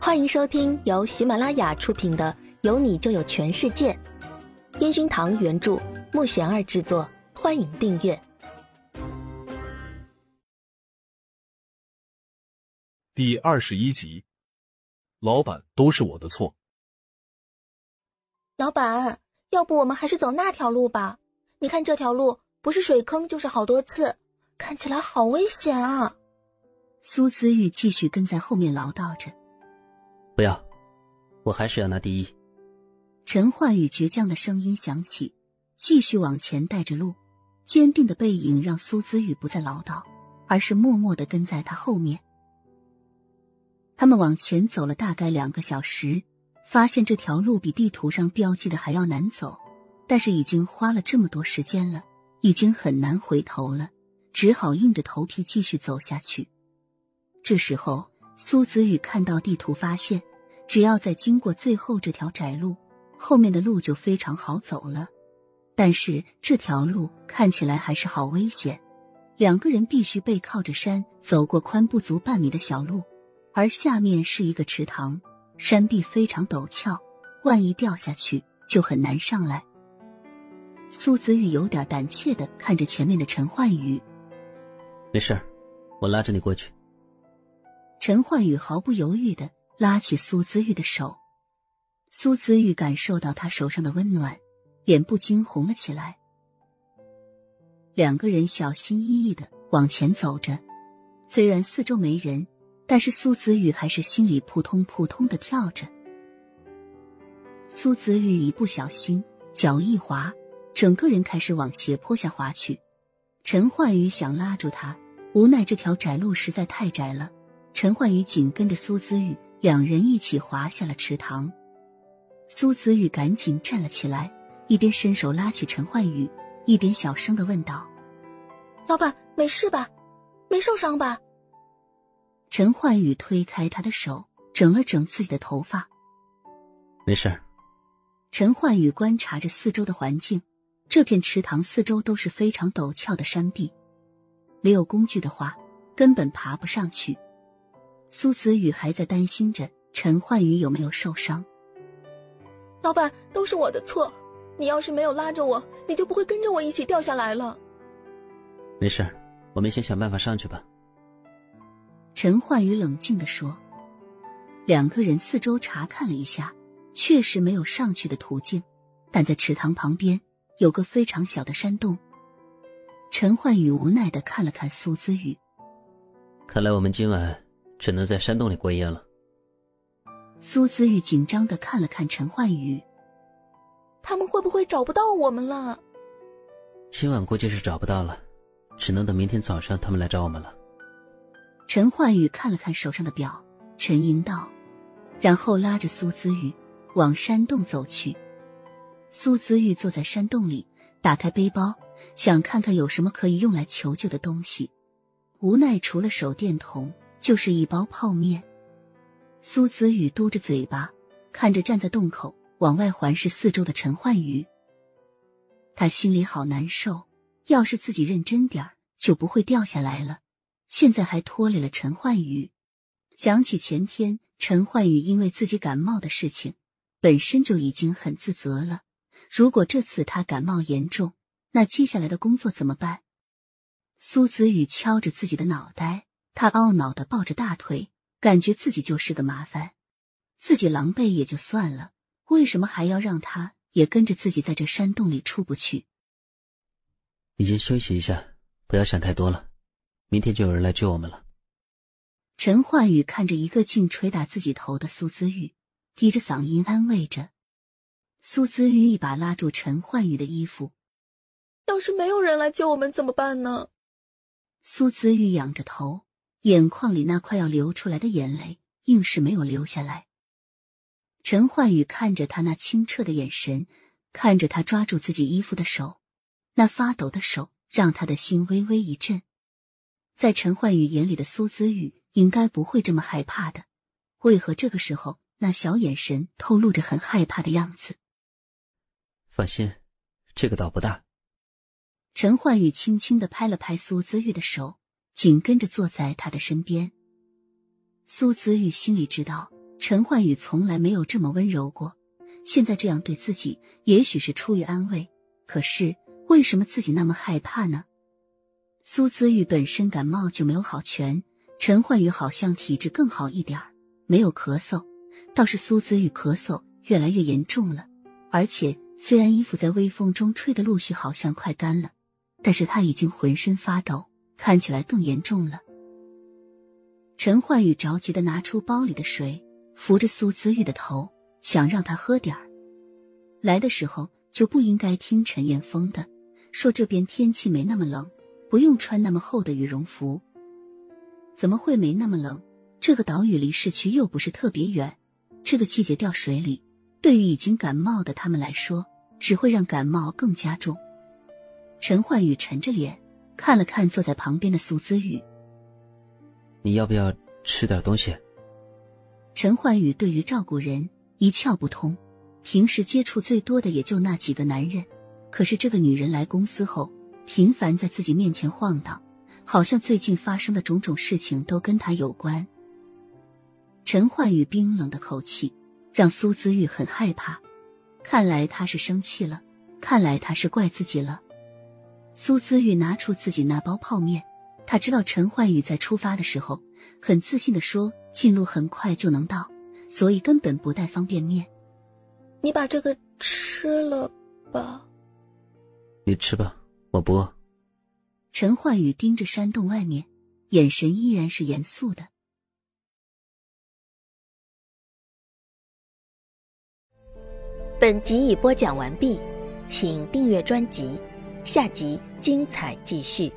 欢迎收听由喜马拉雅出品的《有你就有全世界》，烟熏堂原著，木贤儿制作。欢迎订阅第二十一集。老板都是我的错。老板，要不我们还是走那条路吧？你看这条路不是水坑就是好多刺，看起来好危险啊！苏子玉继续跟在后面唠叨着。不要，我还是要拿第一。陈焕宇倔强的声音响起，继续往前带着路，坚定的背影让苏子玉不再唠叨，而是默默的跟在他后面。他们往前走了大概两个小时，发现这条路比地图上标记的还要难走，但是已经花了这么多时间了，已经很难回头了，只好硬着头皮继续走下去。这时候，苏子宇看到地图，发现。只要再经过最后这条窄路，后面的路就非常好走了。但是这条路看起来还是好危险，两个人必须背靠着山走过宽不足半米的小路，而下面是一个池塘，山壁非常陡峭，万一掉下去就很难上来。苏子宇有点胆怯的看着前面的陈焕宇，没事我拉着你过去。陈焕宇毫不犹豫的。拉起苏子玉的手，苏子玉感受到他手上的温暖，脸不禁红了起来。两个人小心翼翼的往前走着，虽然四周没人，但是苏子玉还是心里扑通扑通的跳着。苏子玉一不小心脚一滑，整个人开始往斜坡下滑去。陈焕宇想拉住他，无奈这条窄路实在太窄了。陈焕宇紧跟着苏子玉。两人一起滑下了池塘，苏子玉赶紧站了起来，一边伸手拉起陈焕宇，一边小声的问道：“老板，没事吧？没受伤吧？”陈焕宇推开他的手，整了整自己的头发，“没事。”陈焕宇观察着四周的环境，这片池塘四周都是非常陡峭的山壁，没有工具的话，根本爬不上去。苏子宇还在担心着陈焕宇有没有受伤。老板，都是我的错，你要是没有拉着我，你就不会跟着我一起掉下来了。没事，我们先想办法上去吧。陈焕宇冷静的说。两个人四周查看了一下，确实没有上去的途径，但在池塘旁边有个非常小的山洞。陈焕宇无奈的看了看苏子宇，看来我们今晚。只能在山洞里过夜了。苏子玉紧张的看了看陈焕宇，他们会不会找不到我们了？今晚估计是找不到了，只能等明天早上他们来找我们了。陈焕宇看了看手上的表，沉吟道，然后拉着苏子玉往山洞走去。苏子玉坐在山洞里，打开背包，想看看有什么可以用来求救的东西，无奈除了手电筒。就是一包泡面。苏子宇嘟着嘴巴，看着站在洞口往外环视四周的陈焕宇，他心里好难受。要是自己认真点儿，就不会掉下来了。现在还拖累了陈焕宇。想起前天陈焕宇因为自己感冒的事情，本身就已经很自责了。如果这次他感冒严重，那接下来的工作怎么办？苏子宇敲着自己的脑袋。他懊恼的抱着大腿，感觉自己就是个麻烦。自己狼狈也就算了，为什么还要让他也跟着自己在这山洞里出不去？你先休息一下，不要想太多了。明天就有人来救我们了。陈焕宇看着一个劲捶打自己头的苏姿玉，低着嗓音安慰着。苏姿玉一把拉住陈焕宇的衣服：“要是没有人来救我们怎么办呢？”苏姿玉仰着头。眼眶里那快要流出来的眼泪，硬是没有流下来。陈焕宇看着他那清澈的眼神，看着他抓住自己衣服的手，那发抖的手让他的心微微一震。在陈焕宇眼里的苏子玉应该不会这么害怕的，为何这个时候那小眼神透露着很害怕的样子？放心，这个倒不大。陈焕宇轻轻的拍了拍苏子玉的手。紧跟着坐在他的身边，苏子玉心里知道陈焕宇从来没有这么温柔过，现在这样对自己，也许是出于安慰。可是为什么自己那么害怕呢？苏姿玉本身感冒就没有好全，陈焕宇好像体质更好一点儿，没有咳嗽。倒是苏姿玉咳嗽越来越严重了，而且虽然衣服在微风中吹得陆续好像快干了，但是他已经浑身发抖，看起来更严重了。陈焕宇着急的拿出包里的水。扶着苏姿玉的头，想让她喝点儿。来的时候就不应该听陈岩峰的，说这边天气没那么冷，不用穿那么厚的羽绒服。怎么会没那么冷？这个岛屿离市区又不是特别远，这个季节掉水里，对于已经感冒的他们来说，只会让感冒更加重。陈焕宇沉着脸看了看坐在旁边的苏姿玉，你要不要吃点东西？陈焕宇对于照顾人一窍不通，平时接触最多的也就那几个男人。可是这个女人来公司后，频繁在自己面前晃荡，好像最近发生的种种事情都跟他有关。陈焕宇冰冷的口气让苏姿玉很害怕，看来他是生气了，看来他是怪自己了。苏姿玉拿出自己那包泡面，他知道陈焕宇在出发的时候很自信的说。近路很快就能到，所以根本不带方便面。你把这个吃了吧。你吃吧，我不饿。陈焕宇盯着山洞外面，眼神依然是严肃的。本集已播讲完毕，请订阅专辑，下集精彩继续。